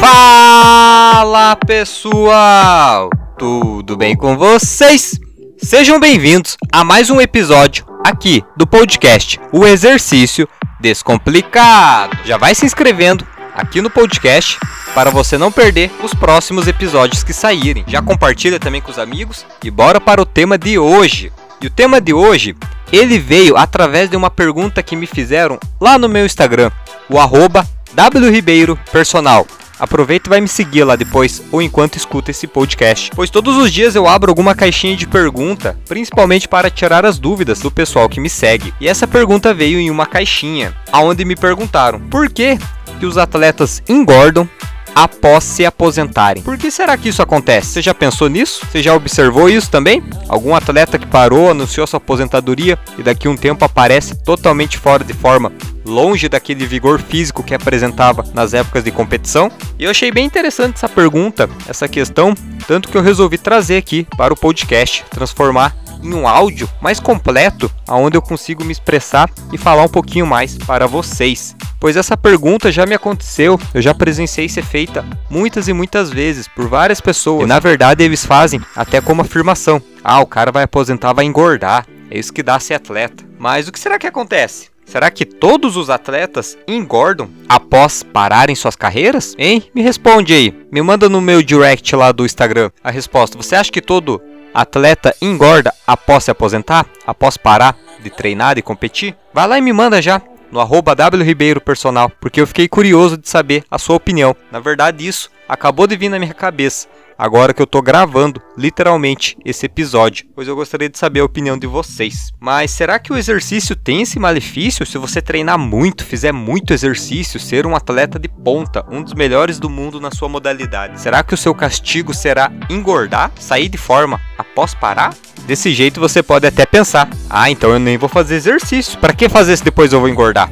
Fala pessoal, tudo bem com vocês? Sejam bem-vindos a mais um episódio aqui do podcast O Exercício Descomplicado. Já vai se inscrevendo aqui no podcast para você não perder os próximos episódios que saírem. Já compartilha também com os amigos e bora para o tema de hoje. E o tema de hoje, ele veio através de uma pergunta que me fizeram lá no meu Instagram, o arroba wribeiropersonal. Aproveita e vai me seguir lá depois ou enquanto escuta esse podcast, pois todos os dias eu abro alguma caixinha de pergunta, principalmente para tirar as dúvidas do pessoal que me segue. E essa pergunta veio em uma caixinha, aonde me perguntaram: por que que os atletas engordam após se aposentarem. Por que será que isso acontece? Você já pensou nisso? Você já observou isso também? Algum atleta que parou, anunciou sua aposentadoria e daqui a um tempo aparece totalmente fora de forma, longe daquele vigor físico que apresentava nas épocas de competição? E eu achei bem interessante essa pergunta, essa questão, tanto que eu resolvi trazer aqui para o podcast, transformar em um áudio mais completo, onde eu consigo me expressar e falar um pouquinho mais para vocês. Pois essa pergunta já me aconteceu, eu já presenciei ser feita muitas e muitas vezes por várias pessoas. E na verdade eles fazem até como afirmação: ah, o cara vai aposentar, vai engordar. É isso que dá ser atleta. Mas o que será que acontece? Será que todos os atletas engordam após pararem suas carreiras? Hein? Me responde aí. Me manda no meu direct lá do Instagram a resposta. Você acha que todo atleta engorda após se aposentar? Após parar de treinar e competir? Vai lá e me manda já no arroba wribeiropersonal, porque eu fiquei curioso de saber a sua opinião. Na verdade, isso acabou de vir na minha cabeça agora que eu tô gravando literalmente esse episódio, pois eu gostaria de saber a opinião de vocês. Mas será que o exercício tem esse malefício se você treinar muito, fizer muito exercício, ser um atleta de ponta, um dos melhores do mundo na sua modalidade? Será que o seu castigo será engordar, sair de forma após parar? Desse jeito você pode até pensar: "Ah, então eu nem vou fazer exercício. Para que fazer se depois eu vou engordar?"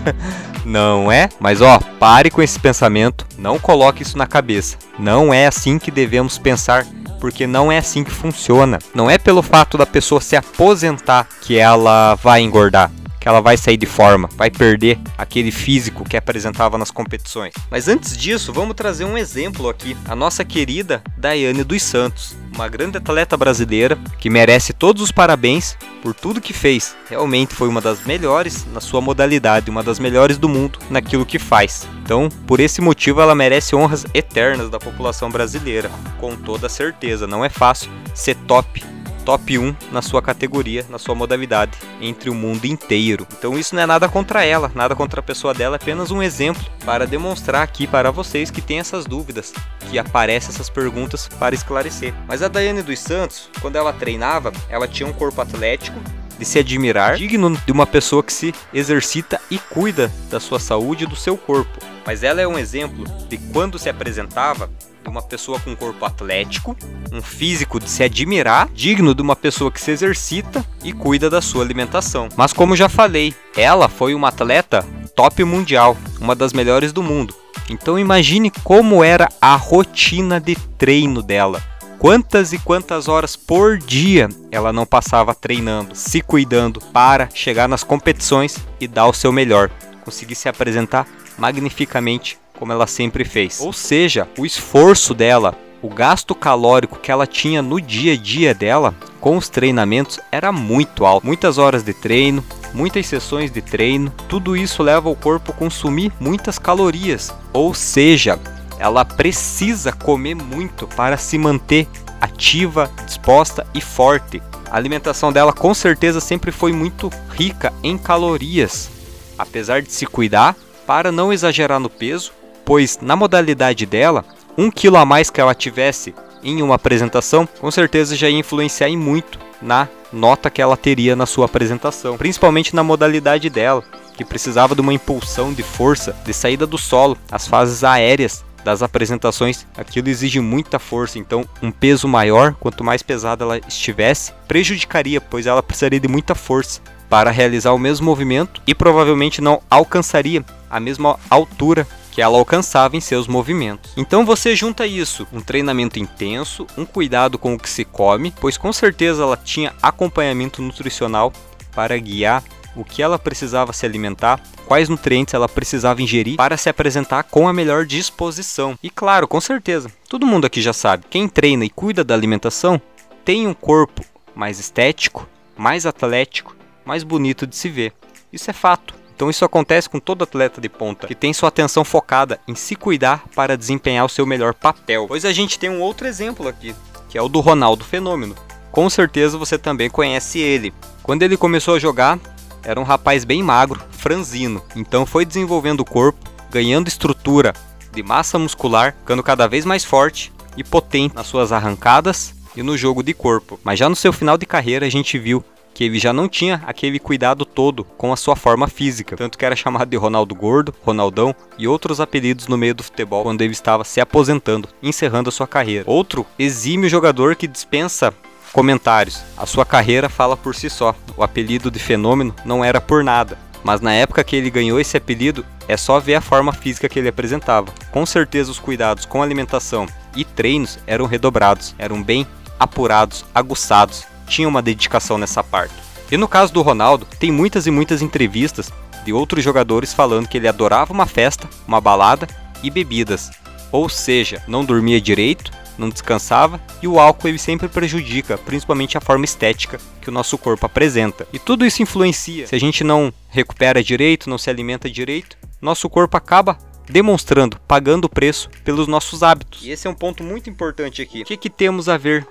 Não é? Mas ó, pare com esse pensamento, não coloque isso na cabeça. Não é assim que devemos pensar, porque não é assim que funciona. Não é pelo fato da pessoa se aposentar que ela vai engordar que ela vai sair de forma, vai perder aquele físico que apresentava nas competições. Mas antes disso, vamos trazer um exemplo aqui. A nossa querida Daiane dos Santos, uma grande atleta brasileira que merece todos os parabéns por tudo que fez. Realmente foi uma das melhores na sua modalidade, uma das melhores do mundo naquilo que faz. Então, por esse motivo, ela merece honras eternas da população brasileira, com toda certeza. Não é fácil ser top top 1 na sua categoria, na sua modalidade, entre o mundo inteiro. Então isso não é nada contra ela, nada contra a pessoa dela, é apenas um exemplo para demonstrar aqui para vocês que tem essas dúvidas, que aparecem essas perguntas para esclarecer. Mas a Daiane dos Santos, quando ela treinava, ela tinha um corpo atlético, de se admirar, digno de uma pessoa que se exercita e cuida da sua saúde e do seu corpo. Mas ela é um exemplo de quando se apresentava, uma pessoa com corpo atlético, um físico de se admirar, digno de uma pessoa que se exercita e cuida da sua alimentação. Mas como já falei, ela foi uma atleta top mundial, uma das melhores do mundo. Então imagine como era a rotina de treino dela. Quantas e quantas horas por dia ela não passava treinando, se cuidando para chegar nas competições e dar o seu melhor, conseguir se apresentar magnificamente como ela sempre fez. Ou seja, o esforço dela, o gasto calórico que ela tinha no dia a dia dela com os treinamentos era muito alto. Muitas horas de treino, muitas sessões de treino, tudo isso leva o corpo a consumir muitas calorias. Ou seja, ela precisa comer muito para se manter ativa, disposta e forte. A alimentação dela com certeza sempre foi muito rica em calorias. Apesar de se cuidar, para não exagerar no peso, pois na modalidade dela, um quilo a mais que ela tivesse em uma apresentação, com certeza já ia influenciar em muito na nota que ela teria na sua apresentação, principalmente na modalidade dela, que precisava de uma impulsão de força, de saída do solo, as fases aéreas das apresentações, aquilo exige muita força, então um peso maior, quanto mais pesada ela estivesse, prejudicaria, pois ela precisaria de muita força para realizar o mesmo movimento e provavelmente não alcançaria a mesma altura que ela alcançava em seus movimentos. Então você junta isso, um treinamento intenso, um cuidado com o que se come, pois com certeza ela tinha acompanhamento nutricional para guiar o que ela precisava se alimentar, quais nutrientes ela precisava ingerir para se apresentar com a melhor disposição. E claro, com certeza, todo mundo aqui já sabe, quem treina e cuida da alimentação tem um corpo mais estético, mais atlético, mais bonito de se ver. Isso é fato. Então isso acontece com todo atleta de ponta que tem sua atenção focada em se cuidar para desempenhar o seu melhor papel. Pois a gente tem um outro exemplo aqui, que é o do Ronaldo Fenômeno. Com certeza você também conhece ele. Quando ele começou a jogar, era um rapaz bem magro, franzino. Então foi desenvolvendo o corpo, ganhando estrutura de massa muscular, ficando cada vez mais forte e potente nas suas arrancadas e no jogo de corpo. Mas já no seu final de carreira a gente viu que ele já não tinha aquele cuidado todo com a sua forma física, tanto que era chamado de Ronaldo Gordo, Ronaldão e outros apelidos no meio do futebol quando ele estava se aposentando, encerrando a sua carreira. Outro exímio jogador que dispensa comentários. A sua carreira fala por si só. O apelido de fenômeno não era por nada. Mas na época que ele ganhou esse apelido, é só ver a forma física que ele apresentava. Com certeza os cuidados com alimentação e treinos eram redobrados, eram bem apurados, aguçados tinha uma dedicação nessa parte. E no caso do Ronaldo, tem muitas e muitas entrevistas de outros jogadores falando que ele adorava uma festa, uma balada e bebidas. Ou seja, não dormia direito, não descansava e o álcool ele sempre prejudica, principalmente a forma estética que o nosso corpo apresenta. E tudo isso influencia. Se a gente não recupera direito, não se alimenta direito, nosso corpo acaba demonstrando, pagando o preço pelos nossos hábitos. E esse é um ponto muito importante aqui. O que, que temos a ver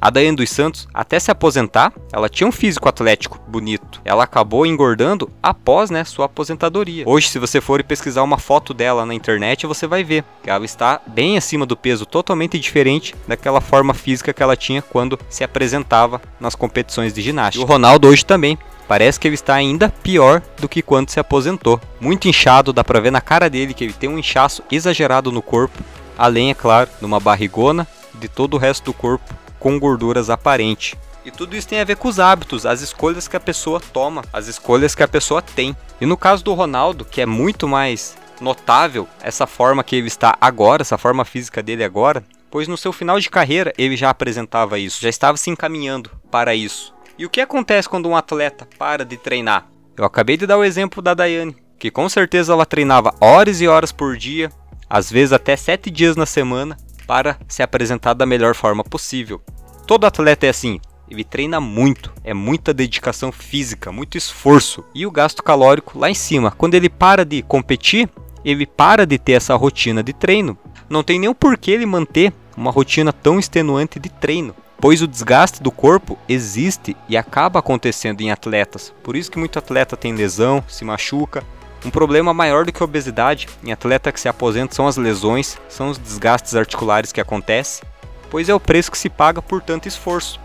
a Daiane dos Santos, até se aposentar, ela tinha um físico atlético bonito. Ela acabou engordando após né, sua aposentadoria. Hoje, se você for pesquisar uma foto dela na internet, você vai ver que ela está bem acima do peso, totalmente diferente daquela forma física que ela tinha quando se apresentava nas competições de ginástica. E o Ronaldo hoje também. Parece que ele está ainda pior do que quando se aposentou. Muito inchado, dá pra ver na cara dele que ele tem um inchaço exagerado no corpo, além, é claro, de uma barrigona, de todo o resto do corpo com gorduras aparentes. E tudo isso tem a ver com os hábitos, as escolhas que a pessoa toma, as escolhas que a pessoa tem. E no caso do Ronaldo, que é muito mais notável essa forma que ele está agora, essa forma física dele agora, pois no seu final de carreira ele já apresentava isso, já estava se encaminhando para isso. E o que acontece quando um atleta para de treinar? Eu acabei de dar o exemplo da Daiane, que com certeza ela treinava horas e horas por dia, às vezes até sete dias na semana, para se apresentar da melhor forma possível. Todo atleta é assim, ele treina muito, é muita dedicação física, muito esforço e o gasto calórico lá em cima. Quando ele para de competir, ele para de ter essa rotina de treino. Não tem nenhum porquê ele manter uma rotina tão extenuante de treino, pois o desgaste do corpo existe e acaba acontecendo em atletas. Por isso que muito atleta tem lesão, se machuca, um problema maior do que a obesidade em atleta que se aposenta são as lesões, são os desgastes articulares que acontecem, pois é o preço que se paga por tanto esforço.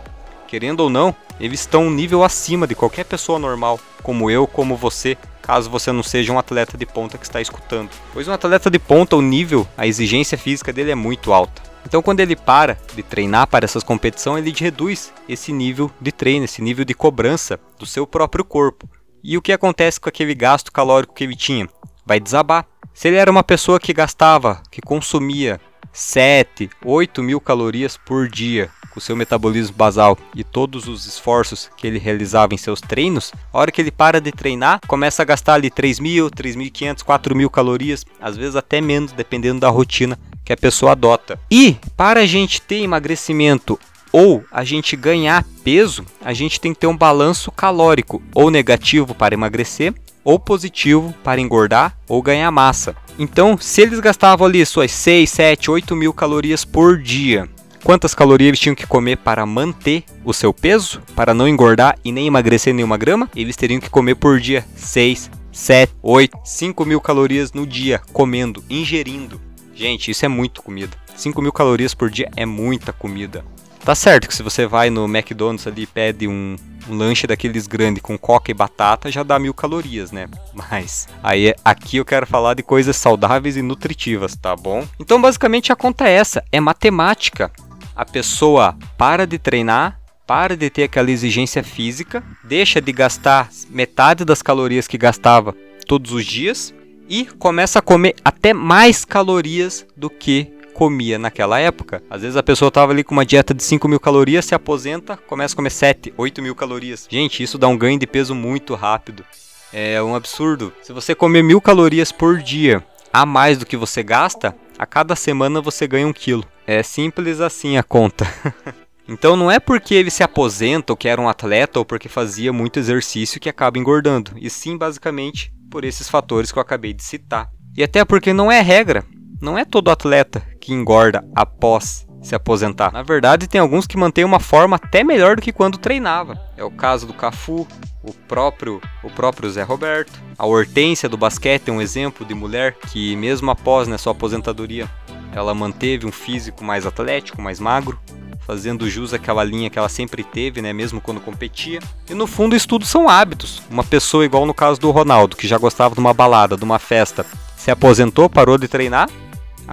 Querendo ou não, eles estão um nível acima de qualquer pessoa normal, como eu, como você, caso você não seja um atleta de ponta que está escutando. Pois um atleta de ponta, o nível, a exigência física dele é muito alta. Então, quando ele para de treinar para essas competições, ele reduz esse nível de treino, esse nível de cobrança do seu próprio corpo. E o que acontece com aquele gasto calórico que ele tinha? Vai desabar. Se ele era uma pessoa que gastava, que consumia 7, 8 mil calorias por dia com seu metabolismo basal e todos os esforços que ele realizava em seus treinos, a hora que ele para de treinar, começa a gastar ali 3 mil, 3.500, 4 mil calorias, às vezes até menos, dependendo da rotina que a pessoa adota. E para a gente ter emagrecimento ou a gente ganhar peso, a gente tem que ter um balanço calórico, ou negativo para emagrecer, ou positivo para engordar ou ganhar massa. Então, se eles gastavam ali suas 6, 7, 8 mil calorias por dia, quantas calorias eles tinham que comer para manter o seu peso, para não engordar e nem emagrecer nenhuma grama? Eles teriam que comer por dia 6, 7, 8, 5 mil calorias no dia, comendo, ingerindo. Gente, isso é muito comida. 5 mil calorias por dia é muita comida. Tá certo que se você vai no McDonald's ali e pede um, um lanche daqueles grandes com coca e batata, já dá mil calorias, né? Mas aí aqui eu quero falar de coisas saudáveis e nutritivas, tá bom? Então basicamente a conta é essa, é matemática. A pessoa para de treinar, para de ter aquela exigência física, deixa de gastar metade das calorias que gastava todos os dias e começa a comer até mais calorias do que comia naquela época. Às vezes a pessoa estava ali com uma dieta de 5 mil calorias, se aposenta, começa a comer 7, 8 mil calorias. Gente, isso dá um ganho de peso muito rápido. É um absurdo. Se você comer mil calorias por dia a mais do que você gasta, a cada semana você ganha um quilo. É simples assim a conta. então não é porque ele se aposenta ou que era um atleta ou porque fazia muito exercício que acaba engordando, e sim basicamente por esses fatores que eu acabei de citar. E até porque não é regra, não é todo atleta que engorda após se aposentar. Na verdade, tem alguns que mantêm uma forma até melhor do que quando treinava. É o caso do Cafu, o próprio, o próprio Zé Roberto. A Hortência do basquete é um exemplo de mulher que, mesmo após né, sua aposentadoria, ela manteve um físico mais atlético, mais magro, fazendo jus àquela linha que ela sempre teve, né, mesmo quando competia. E no fundo, isso tudo são hábitos. Uma pessoa, igual no caso do Ronaldo, que já gostava de uma balada, de uma festa, se aposentou, parou de treinar,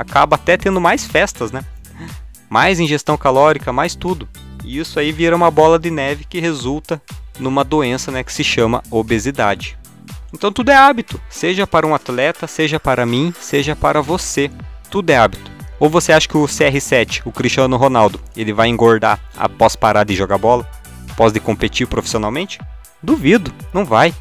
acaba até tendo mais festas, né? mais ingestão calórica, mais tudo. E isso aí vira uma bola de neve que resulta numa doença né, que se chama obesidade. Então tudo é hábito, seja para um atleta, seja para mim, seja para você. Tudo é hábito. Ou você acha que o CR7, o Cristiano Ronaldo, ele vai engordar após parar de jogar bola? Após de competir profissionalmente? Duvido, não vai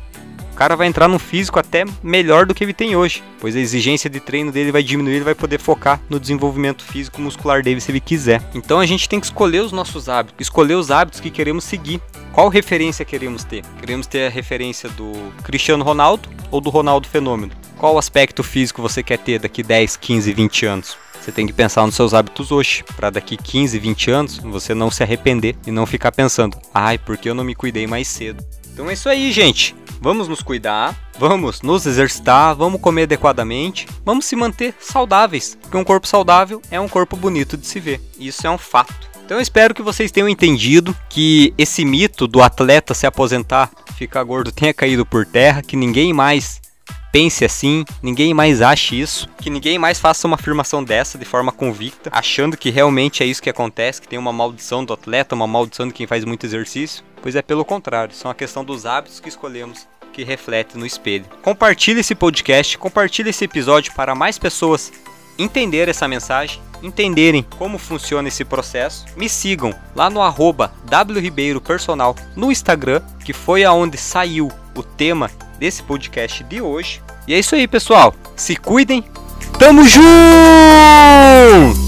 cara vai entrar num físico até melhor do que ele tem hoje, pois a exigência de treino dele vai diminuir, ele vai poder focar no desenvolvimento físico muscular dele se ele quiser. Então a gente tem que escolher os nossos hábitos, escolher os hábitos que queremos seguir. Qual referência queremos ter? Queremos ter a referência do Cristiano Ronaldo ou do Ronaldo Fenômeno? Qual aspecto físico você quer ter daqui 10, 15, 20 anos? Você tem que pensar nos seus hábitos hoje, para daqui 15, 20 anos você não se arrepender e não ficar pensando: "Ai, porque eu não me cuidei mais cedo?". Então é isso aí, gente. Vamos nos cuidar, vamos nos exercitar, vamos comer adequadamente, vamos se manter saudáveis, porque um corpo saudável é um corpo bonito de se ver. Isso é um fato. Então eu espero que vocês tenham entendido que esse mito do atleta se aposentar, ficar gordo tenha caído por terra, que ninguém mais pense assim, ninguém mais ache isso, que ninguém mais faça uma afirmação dessa de forma convicta, achando que realmente é isso que acontece, que tem uma maldição do atleta, uma maldição de quem faz muito exercício. Pois é pelo contrário, são a questão dos hábitos que escolhemos que reflete no espelho. Compartilhe esse podcast, compartilhe esse episódio para mais pessoas entenderem essa mensagem, entenderem como funciona esse processo. Me sigam lá no arroba wribeiropersonal no Instagram, que foi aonde saiu o tema desse podcast de hoje. E é isso aí, pessoal. Se cuidem. Tamo junto!